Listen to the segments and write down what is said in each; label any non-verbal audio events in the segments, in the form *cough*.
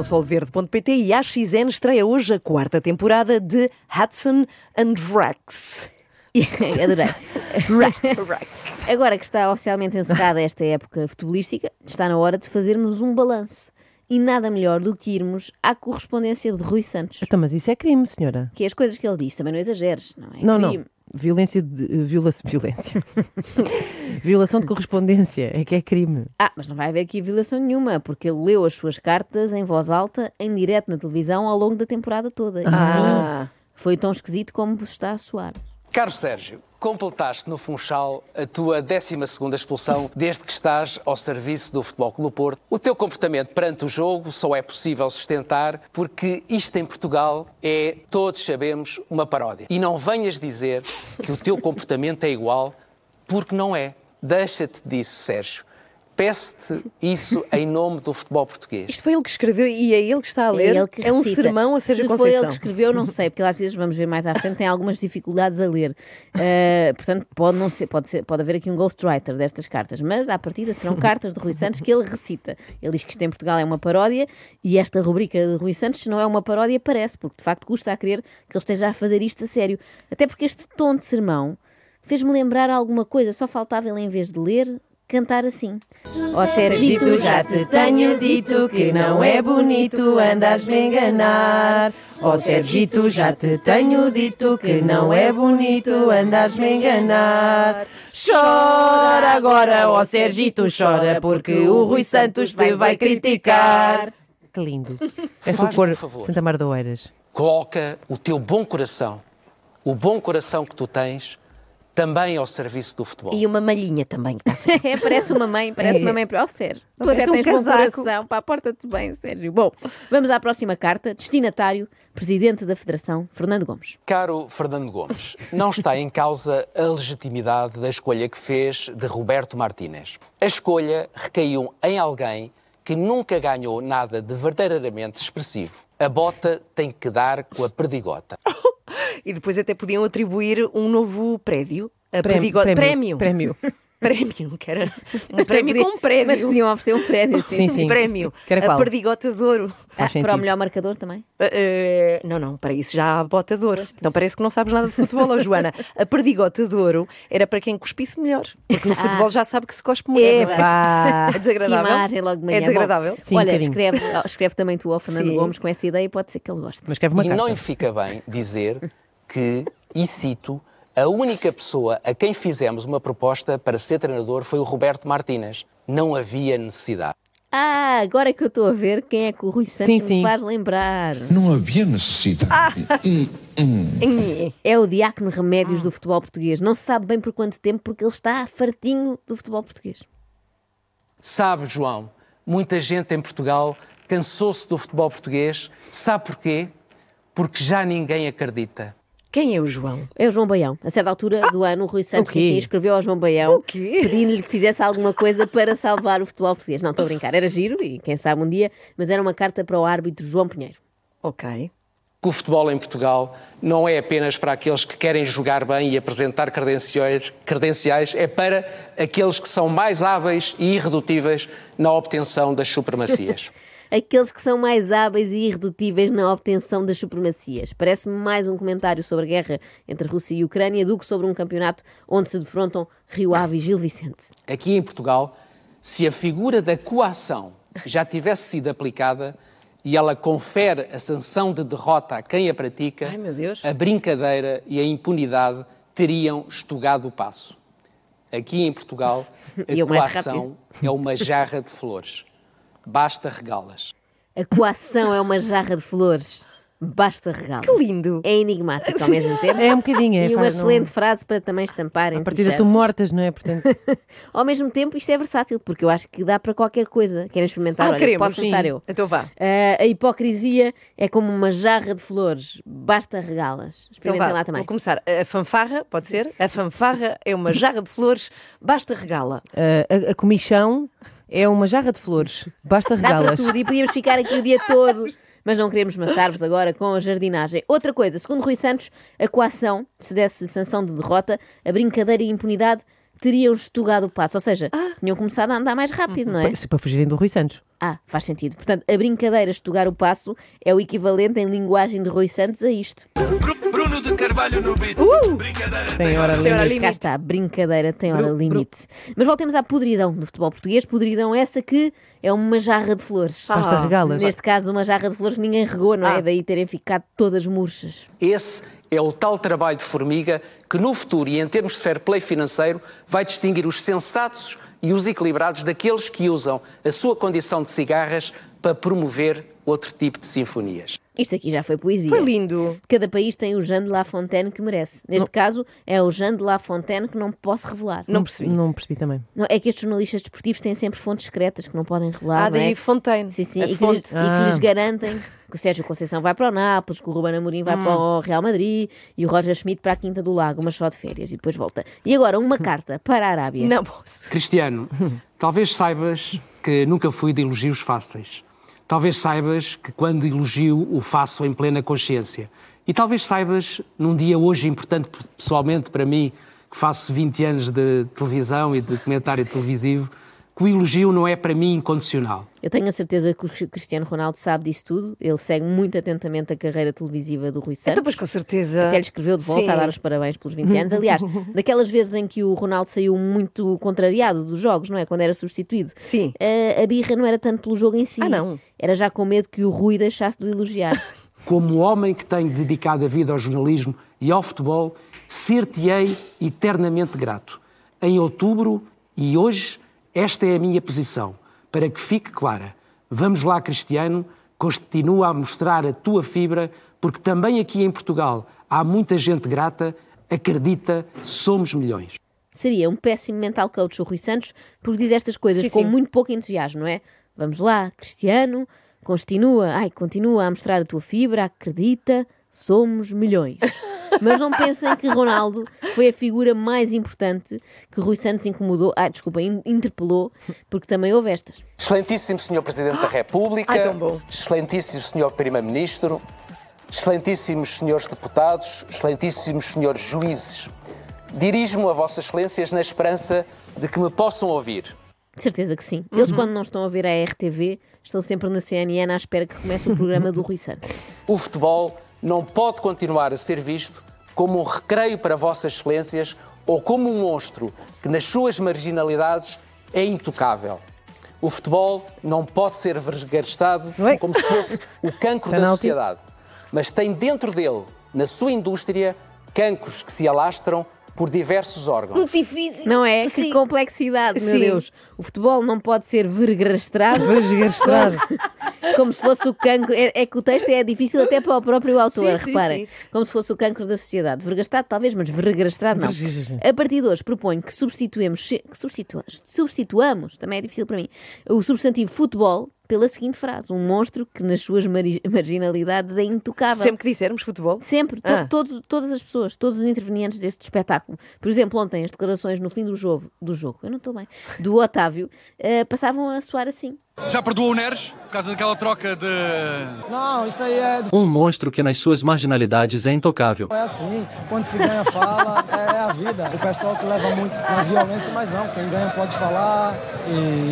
consolverde.pt e a XN estreia hoje a quarta temporada de Hudson and Rex. *laughs* Adorei. Rex. Agora que está oficialmente encerrada esta época futebolística, está na hora de fazermos um balanço. E nada melhor do que irmos à correspondência de Rui Santos. Então, mas isso é crime, senhora. Que é as coisas que ele diz, também não exageres, não é? Não, crime. não. Violência de. eh, Viola, violência. *laughs* Violação de correspondência. É que é crime. Ah, mas não vai haver aqui violação nenhuma, porque ele leu as suas cartas em voz alta, em direto na televisão, ao longo da temporada toda. E Ah. sim, foi tão esquisito como vos está a soar. Caro Sérgio, completaste no Funchal a tua 12ª expulsão desde que estás ao serviço do Futebol Clube do Porto. O teu comportamento perante o jogo só é possível sustentar porque isto em Portugal é, todos sabemos, uma paródia. E não venhas dizer que o teu comportamento é igual, porque não é. Deixa-te disso, Sérgio. Peço-te isso em nome do futebol português. Isto foi ele que escreveu e é ele que está a ler. ele que é um sermão a Sérgio Se foi Conceição. ele que escreveu, não sei, porque às vezes vamos ver mais à frente, tem algumas dificuldades a ler. Uh, portanto, pode, não ser, pode, ser, pode haver aqui um ghostwriter destas cartas, mas à partida serão cartas de Rui Santos que ele recita. Ele diz que isto em Portugal é uma paródia e esta rubrica de Rui Santos, se não é uma paródia, parece, porque de facto custa a crer que ele esteja a fazer isto a sério. Até porque este tom de sermão fez-me lembrar alguma coisa, só faltava ele, em vez de ler, cantar assim. Ó Sergito, já te tenho dito que não é bonito andas-me enganar. Ó Sergito, já te tenho dito que não é bonito andas-me enganar. Chora agora, ó Sergito, chora, porque o Rui Santos te vai criticar. Que lindo. É só Faz-me pôr favor. Santa Mar de Oeiras. Coloca o teu bom coração, o bom coração que tu tens, também ao serviço do futebol. E uma malhinha também. que está a É, parece uma mãe, parece É. uma mãe para o Sérgio. Tu até um tens bom casaco. coração, pá, porta-te bem, Sérgio. Bom, vamos à próxima carta. Destinatário, Presidente da Federação, Fernando Gomes. Caro Fernando Gomes, não está em causa a legitimidade da escolha que fez de Roberto Martínez. A escolha recaiu em alguém que nunca ganhou nada de verdadeiramente expressivo. A bota tem que dar com a perdigota. *laughs* E depois até podiam atribuir um novo prédio. A Prémio, prémio, prémio. prémio. *laughs* Prémio, que era um prémio com um prémio. Mas podiam oferecer um prédio, sim. Sim, sim. Um prémio. Que era a qual? Perdigota de Ouro. Ah, para o melhor marcador também. Uh, uh, não, não, para isso já há bota de ouro. Então parece que não sabes nada de futebol, Joana. A perdigota de ouro era para quem cuspisse melhor. Porque no futebol já sabe que se cospe muito. É Epá. É desagradável. Que imagem logo de manhã. É desagradável. Bom, Sim, um Olha, bocadinho. escreve, escreve também tu ao Fernando Sim. Gomes com essa ideia e pode ser que ele goste. Mas escreve uma e não carta. lhe fica bem dizer que, e cito, a única pessoa a quem fizemos uma proposta para ser treinador foi o Roberto Martínez. Não havia necessidade. Ah, agora que eu estou a ver quem é que o Rui Santos Sim, me sim. faz lembrar. Não havia necessidade. Nhê. É o Diácono Remédios do futebol português. Não se sabe bem por quanto tempo, porque ele está fartinho do futebol português. Sabe, João, muita gente em Portugal cansou-se do futebol português. Sabe porquê? Porque já ninguém acredita. Quem é o João? É o João Baião. A certa altura do ano, o Rui Santos o quê? sim, sim, escreveu ao João Baião pedindo-lhe que fizesse alguma coisa para salvar o futebol português. Não, estou a brincar. Era giro e quem sabe um dia, mas era uma carta para o árbitro João Pinheiro. Ok. Que o futebol em Portugal não é apenas para aqueles que querem jogar bem e apresentar credenciais, credenciais é para aqueles que são mais hábeis e irredutíveis na obtenção das supremacias. *laughs* Aqueles que são mais hábeis e irredutíveis na obtenção das supremacias. Parece-me mais um comentário sobre a guerra entre Rússia e Ucrânia do que sobre um campeonato onde se defrontam Rio Ave e Gil Vicente. Aqui em Portugal, se a figura da coação já tivesse sido aplicada e ela confere a sanção de derrota a quem a pratica, Ai, meu Deus. a brincadeira e a impunidade teriam estugado o passo. Aqui em Portugal, *laughs* a coação é uma jarra de flores. Basta regá-las. A coação é uma jarra de flores. Basta regá Que lindo. É enigmático ao *laughs* mesmo tempo. É um bocadinho, é, E uma faz- não- excelente frase para também estampar em A partida tu t-shirts. mortas, não é? Portanto, *laughs* Ao mesmo tempo, isto é versátil, porque eu acho que dá para qualquer coisa. Querem experimentar? Ah, Olha, queremos, posso começar sim. eu. Então vá. Ah, a hipocrisia é como uma jarra de flores. Basta regá-las. Então Experimentem vá, lá também. vou começar. A fanfarra, pode ser? A fanfarra é uma jarra de flores, basta regá-la. a, a, a comichão é uma jarra de flores. Basta Dá para regá-las. tudo e podíamos ficar aqui o dia todo. Mas não queremos maçar-vos agora com a jardinagem. Outra coisa, segundo Rui Santos, a coação, se desse sanção de derrota, a brincadeira e a impunidade teriam estugado o passo. Ou seja, tinham começado a andar mais rápido, não é? Para, para fugirem do Rui Santos. Ah, faz sentido. Portanto, a brincadeira estugar o passo é o equivalente em linguagem de Rui Santos a isto. Bruno de Carvalho no beat. Brincadeira Tem hora limite. Cá está, brincadeira tem hora limite. Mas voltemos à podridão do futebol português. Podridão essa que é uma jarra de flores. Basta regá-las. Neste caso, uma jarra de flores que ninguém regou, não é? Ah. Daí terem ficado todas murchas. Esse é o tal trabalho de formiga que no futuro e em termos de fair play financeiro vai distinguir os sensatos e os equilibrados daqueles que usam a sua condição de cigarras para promover outro tipo de sinfonias. Isto aqui já foi poesia. Foi lindo. Cada país tem o Jean de La Fontaine que merece. Neste caso, é o Jean de La Fontaine que não posso revelar. Não percebi. Não percebi também. Não, é que estes jornalistas desportivos têm sempre fontes secretas que não podem revelar. Ah, não é? daí Fontaine. Sim, sim, e que, lhes, fonte. e que lhes Ah. garantem que o Sérgio Conceição vai para o Nápoles, que o Ruben Amorim vai para o Real Madrid e o Roger Schmidt para a Quinta do Lago, mas só de férias e depois volta. E agora, uma carta para a Arábia. Não posso. Cristiano, *laughs* talvez saibas que nunca fui de elogios fáceis. Talvez saibas que quando elogio o faço em plena consciência. E talvez saibas, num dia hoje importante pessoalmente para mim, que faço 20 anos de televisão e de comentário televisivo, que o elogio não é para mim incondicional. Eu tenho a certeza que o Cristiano Ronaldo sabe disso tudo. Ele segue muito atentamente a carreira televisiva do Rui Santos. Então, pois com certeza. Até lhe escreveu de volta Sim. a dar os parabéns pelos 20 anos. Aliás, *laughs* daquelas vezes em que o Ronaldo saiu muito contrariado dos jogos, não é? Quando era substituído. Sim. A, a birra não era tanto pelo jogo em si. Ah, não. Era já com medo que o Rui deixasse de o elogiar. *laughs* Como homem que tenho dedicado a vida ao jornalismo e ao futebol, ser-te-ei eternamente grato. Em outubro e hoje, esta é a minha posição. Para que fique clara. Vamos lá, Cristiano, continua a mostrar a tua fibra, porque também aqui em Portugal há muita gente grata. Acredita, somos milhões. Seria um péssimo mental coach o Rui Santos, porque diz estas coisas Sim, com sim. muito pouco entusiasmo, não é? Vamos lá, Cristiano, continua, ai, continua a mostrar a tua fibra, acredita, somos milhões. Mas não pensem que Ronaldo foi a figura mais importante que Rui Santos incomodou, ah, desculpa, in- interpelou, porque também houve estas. Excelentíssimo Senhor Presidente da República, Ai, tão bom. excelentíssimo Senhor Primeiro-Ministro, excelentíssimos Senhores Deputados, excelentíssimos Senhores Juízes, dirijo-me a Vossas Excelências na esperança de que me possam ouvir. De certeza que sim. Uhum. Eles, quando não estão a ver a RTV, estão sempre na CNN à espera que comece o programa do Rui Santos. O futebol não pode continuar a ser visto como um recreio para Vossas Excelências ou como um monstro que, nas suas marginalidades, é intocável. O futebol não pode ser vergastado Oi. como se fosse *laughs* o cancro da sociedade, mas tem dentro dele, na sua indústria, cancros que se alastram por diversos órgãos. difícil. Não é? Que Sim. complexidade, meu Sim. Deus. O futebol não pode ser vergrastrado Vergastrado. *laughs* como se fosse o cancro. É, é que o texto é difícil até para o próprio autor, Sim, sim, reparem. sim. Como se fosse o cancro da sociedade. Vergastado, talvez, mas vergrastrado não. Vergastrado. A partir de hoje, proponho que substituamos, que substitua- substituamos, também é difícil para mim, o substantivo futebol pela seguinte frase: um monstro que nas suas *laughs* marginalidades é intocável. Sempre que dissermos futebol. Sempre, to- Ah. todos, todas as pessoas, todos os intervenientes deste espetáculo. Por exemplo, ontem as declarações no fim do jogo, do jogo, eu não estou bem, do Otávio, eh, passavam a soar assim. Já perdoou o Neres por causa daquela troca de. Não, isso aí é, Um monstro que nas suas marginalidades é intocável. é assim. Quando se ganha, fala, é a vida. O pessoal que leva muito na violência, mas não. Quem ganha pode falar e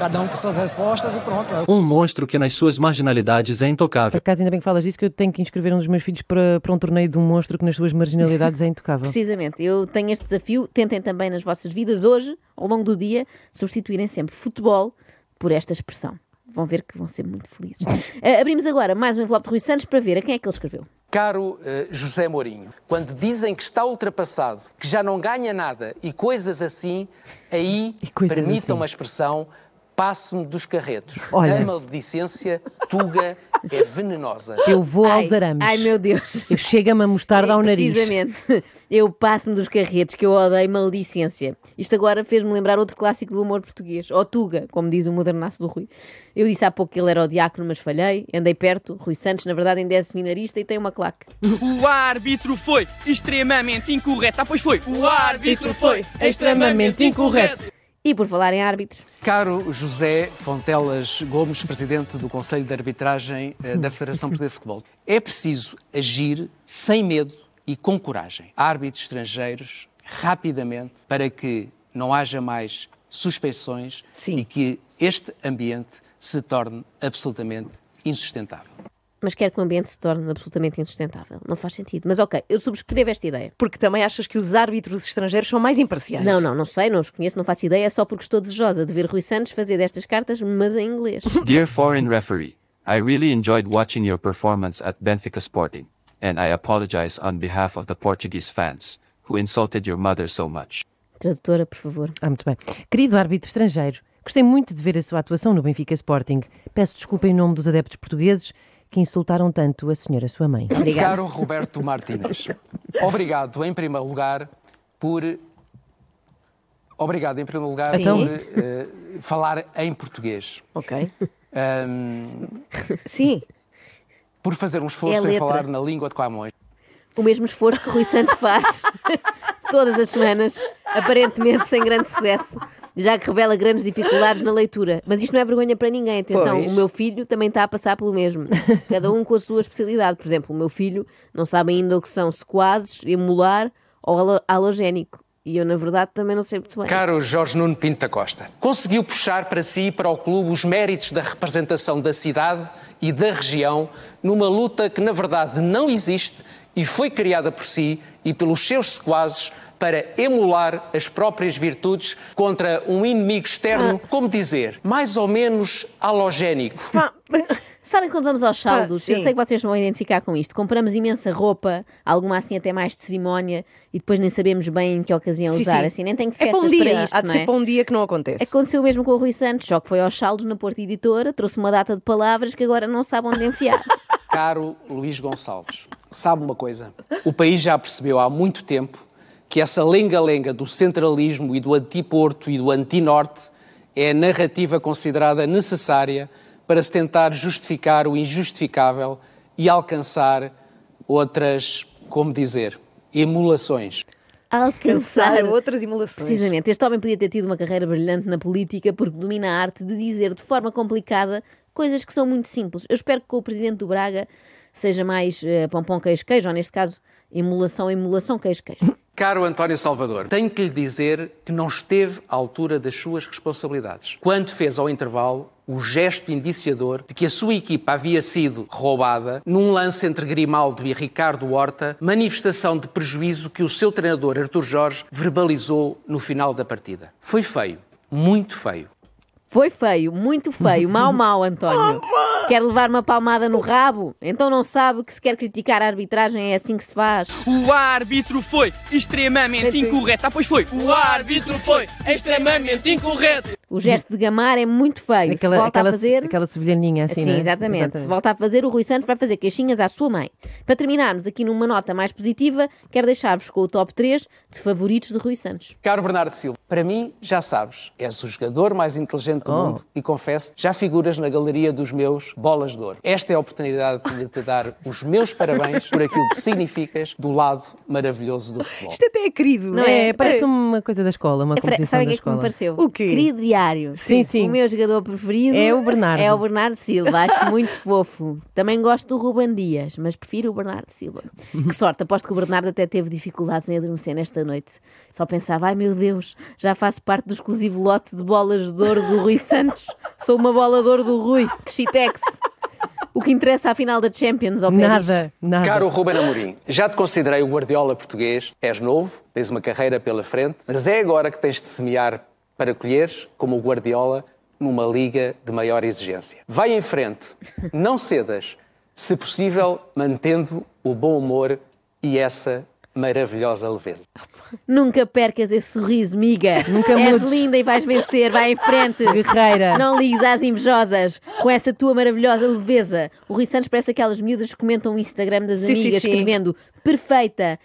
cada um com suas respostas e pronto. É Um monstro que nas suas marginalidades é Por intocável. acaso, ainda bem que falas disso, que eu tenho que inscrever um dos meus filhos para, para um torneio de um monstro que nas suas marginalidades é intocável. *laughs* Precisamente, eu tenho este desafio. Tentem também nas vossas vidas hoje, ao longo do dia, substituírem sempre futebol por esta expressão. Vão ver que vão ser muito felizes. *laughs* Eh, abrimos agora mais um envelope de Rui Santos para ver a quem é que ele escreveu. Caro eh, José Mourinho, quando dizem que está ultrapassado, que já não ganha nada e coisas assim, aí E coisas permitam assim. uma expressão, passo-me dos carretos. Olha. A maledicência, tuga, é venenosa. Eu vou aos ai, arames. Ai meu Deus. Eu chego-me a mostarda ao nariz. Precisamente. Eu passo-me dos carretes, que eu odeio maledicência. Isto agora fez-me lembrar outro clássico do humor português. Ou Tuga, como diz o modernaço do Rui. Eu disse há pouco que ele era o diácono, mas falhei. Andei perto. Rui Santos, na verdade, ainda é seminarista e tem uma claque. O árbitro foi extremamente incorreto. Ah, pois foi. O árbitro foi extremamente incorreto. E por falar em árbitros, Caro José Fontelas Gomes, presidente do Conselho de Arbitragem eh, da Federação Portuguesa de Futebol, é preciso agir sem medo e com coragem. Árbitros estrangeiros, rapidamente, para que não haja mais suspeições e que este ambiente se torne absolutamente insustentável. Mas quer que o ambiente se torne absolutamente insustentável. Não faz sentido. Mas ok, eu subscrevo esta ideia. Porque também achas que os árbitros estrangeiros são mais imparciais? Não, não, não sei, não os conheço, não faço ideia, é só porque estou desejosa de ver Rui Santos fazer destas cartas, mas em inglês. *laughs* Dear foreign referee, I really enjoyed watching your performance at Benfica Sporting, and I apologize on behalf of the Portuguese fans who insulted your mother so much. Tradutora, por favor. Ah, muito bem. Querido árbitro estrangeiro, gostei muito de ver a sua atuação no Benfica Sporting. Peço desculpa em nome dos adeptos portugueses que insultaram tanto a senhora sua mãe. Caro Roberto Martínez, *laughs* obrigado em primeiro lugar por. Obrigado em primeiro lugar Sim. por eh, falar em português. Ok. Ahm, Sim. por fazer um É esforço a em falar na língua de Camões. O mesmo esforço que Rui Santos faz *laughs* todas as semanas, aparentemente sem grande sucesso, já que revela grandes dificuldades na leitura. Mas isto não é vergonha para ninguém. Atenção, Pois. o meu filho também está a passar pelo mesmo. *laughs* Cada um com a sua especialidade. Por exemplo, o meu filho não sabe ainda o que são sequazes, emular ou halo- halogénico. E eu, na verdade, também não sei muito bem. Caro Jorge Nuno Pinto da Costa, conseguiu puxar para si e para o clube os méritos da representação da cidade e da região numa luta que, na verdade, não existe e foi criada por si e pelos seus sequazes para emular as próprias virtudes contra um inimigo externo, como dizer, mais ou menos halogénico. Sabem quando vamos aos saldos? Ah, eu sei que vocês vão identificar com isto. Compramos imensa roupa, alguma assim até mais de cerimónia, e depois nem sabemos bem em que ocasião Sim, usar. sim. Assim, nem tem É festas para um dia. isto, Há de não ser é? para um dia que não acontece. Aconteceu mesmo com o Rui Santos, só que foi aos saldos na Porta Editora, trouxe uma data de palavras que agora não sabe onde enfiar. *laughs* Caro Luís Gonçalves, sabe uma coisa? O país já percebeu há muito tempo que essa lenga-lenga do centralismo e do anti-Porto e do anti-Norte é a narrativa considerada necessária para se tentar justificar o injustificável e alcançar outras, como dizer, emulações. Alcançar outras emulações. Precisamente, este homem podia ter tido uma carreira brilhante na política porque domina a arte de dizer de forma complicada coisas que são muito simples. Eu espero que com o presidente do Braga seja mais eh, pão-pão queijo-queijo, ou neste caso, emulação, emulação queijo-queijo. *coughs* Caro António Salvador, tenho que lhe dizer que não esteve à altura das suas responsabilidades. Quando fez ao intervalo o gesto indiciador de que a sua equipa havia sido roubada num lance entre Grimaldo e Ricardo Horta, manifestação de prejuízo que o seu treinador Artur Jorge verbalizou no final da partida. Foi feio, muito feio. Foi feio, muito feio, *laughs* mau, mau, António. Quer levar uma palmada no rabo? Então não sabe que se quer criticar a arbitragem é assim que se faz. O árbitro foi extremamente incorreto. Ah, pois foi. O árbitro foi extremamente incorreto. O gesto de gamar é muito feio. se volta aquela, a fazer. aquela sevilhaninha assim, Sim, não é? exatamente. Se volta a fazer, o Rui Santos vai fazer queixinhas à sua mãe. Para terminarmos aqui numa nota mais positiva, quero deixar-vos com o top 3 de favoritos de Rui Santos. Caro Bernardo Silva, para mim, já sabes, és o jogador mais inteligente do Oh. mundo e confesso, já figuras na galeria dos meus bolas de ouro. Esta é a oportunidade de te dar os meus parabéns por aquilo que significas do lado maravilhoso do futebol. Isto até é querido. Não É, é? parece uma coisa da escola, uma É fra- composição Sabe o da que é que me escola. pareceu? O quê? Querido diário. Sim, sim. O meu jogador preferido É o Bernardo. É o Bernardo Silva. Acho muito *laughs* fofo. Também gosto do Ruben Dias, mas prefiro o Bernardo Silva. Que sorte, aposto que o Bernardo até teve dificuldades em adormecer nesta noite. Só pensava, ai meu Deus, já faço parte do exclusivo lote de bolas de ouro do Rui Santos. Sou uma bola de ouro do Rui. Que chitex. O que interessa à final da Champions, ao. Nada, nada. Caro Ruben Amorim, já te considerei o Guardiola português. És novo, tens uma carreira pela frente, mas é agora que tens de semear para colheres, como o Guardiola, numa liga de maior exigência. Vai em frente, não cedas, se possível, mantendo o bom humor e essa maravilhosa leveza. Nunca percas esse sorriso, miga. Nunca És mudes. linda e vais vencer. Vai em frente. Guerreira. Não ligues às invejosas com essa tua maravilhosa leveza. O Rui Santos parece aquelas miúdas que comentam o Instagram das Sim, sim, amigas, sim. escrevendo perfeita,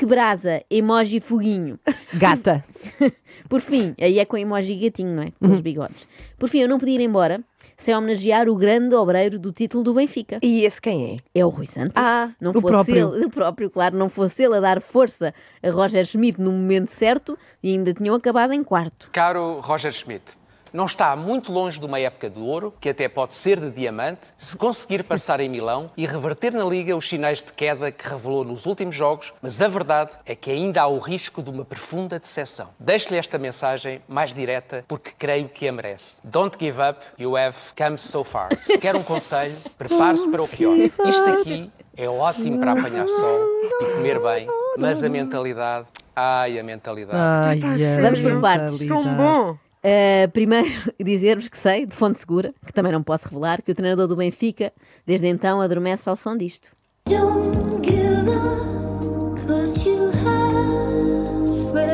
que brasa, emoji foguinho. Gata. *laughs* Por fim, aí é com emoji gatinho, não é? Com os bigodes. Por fim, eu não podia ir embora sem homenagear o grande obreiro do título do Benfica. E esse quem é? É o Rui Santos. Ah, não o fosse próprio. ele, o próprio, claro, não fosse ele a dar força a Roger Schmidt no momento certo e ainda tinham acabado em quarto. Caro Roger Schmidt, não está muito longe de uma época de ouro, que até pode ser de diamante, se conseguir passar em Milão e reverter na Liga os sinais de queda que revelou nos últimos jogos, mas a verdade é que ainda há o risco de uma profunda decepção. Deixo-lhe esta mensagem mais direta porque creio que a merece. Don't give up, you have come so far. Se quer um conselho, prepare-se para o pior. Isto aqui é ótimo para apanhar sol e comer bem, mas a mentalidade, ai, a mentalidade. Ai, ai, Vamos por partes. Tão bom. Uh, primeiro, *laughs* dizer-vos que sei, de fonte segura, que também não posso revelar, que o treinador do Benfica, desde então, adormece ao som disto.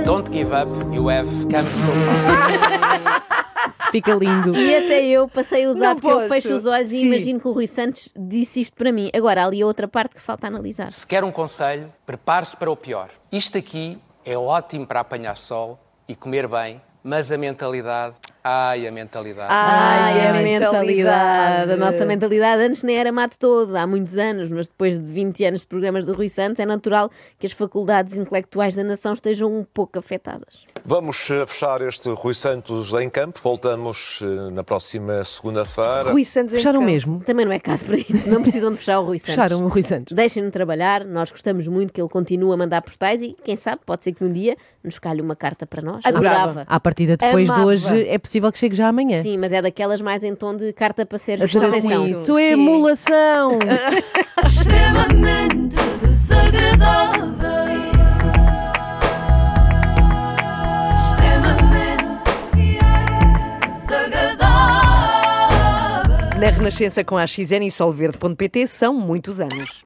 Don't give up, you have come so far. Fica lindo. E até eu passei a usar, Não porque eu posso. fecho os olhos e Sim. imagino que o Rui Santos disse isto para mim. Agora, há ali a outra parte que falta analisar. Se quer um conselho, prepare-se para o pior. Isto aqui é ótimo para apanhar sol e comer bem, mas a mentalidade, ai, a mentalidade. Ai, a a mentalidade. mentalidade. A nossa mentalidade antes nem era mato todo, há muitos anos, mas depois de 20 anos de programas do Rui Santos, é natural que as faculdades intelectuais da nação estejam um pouco afetadas. Vamos eh, fechar este Rui Santos em campo. Voltamos eh, na próxima segunda-feira. Rui Santos em Fecharam campo. mesmo. Também não é caso para isso, não precisam de fechar o Rui Santos. Fecharam o Rui Santos. Deixem-no trabalhar, nós gostamos muito que ele continue a mandar postais e, quem sabe, pode ser que um dia nos calhe uma carta para nós. Adorava. À partida, depois Amava. de hoje, é possível que chegue já amanhã. Sim, mas é daquelas mais em tom de carta para Adoro Conceição. Isso é emulação. *laughs* extremamente desagradável. Extremamente desagradável. Na Renascença com a XN e solverde.pt são muitos anos.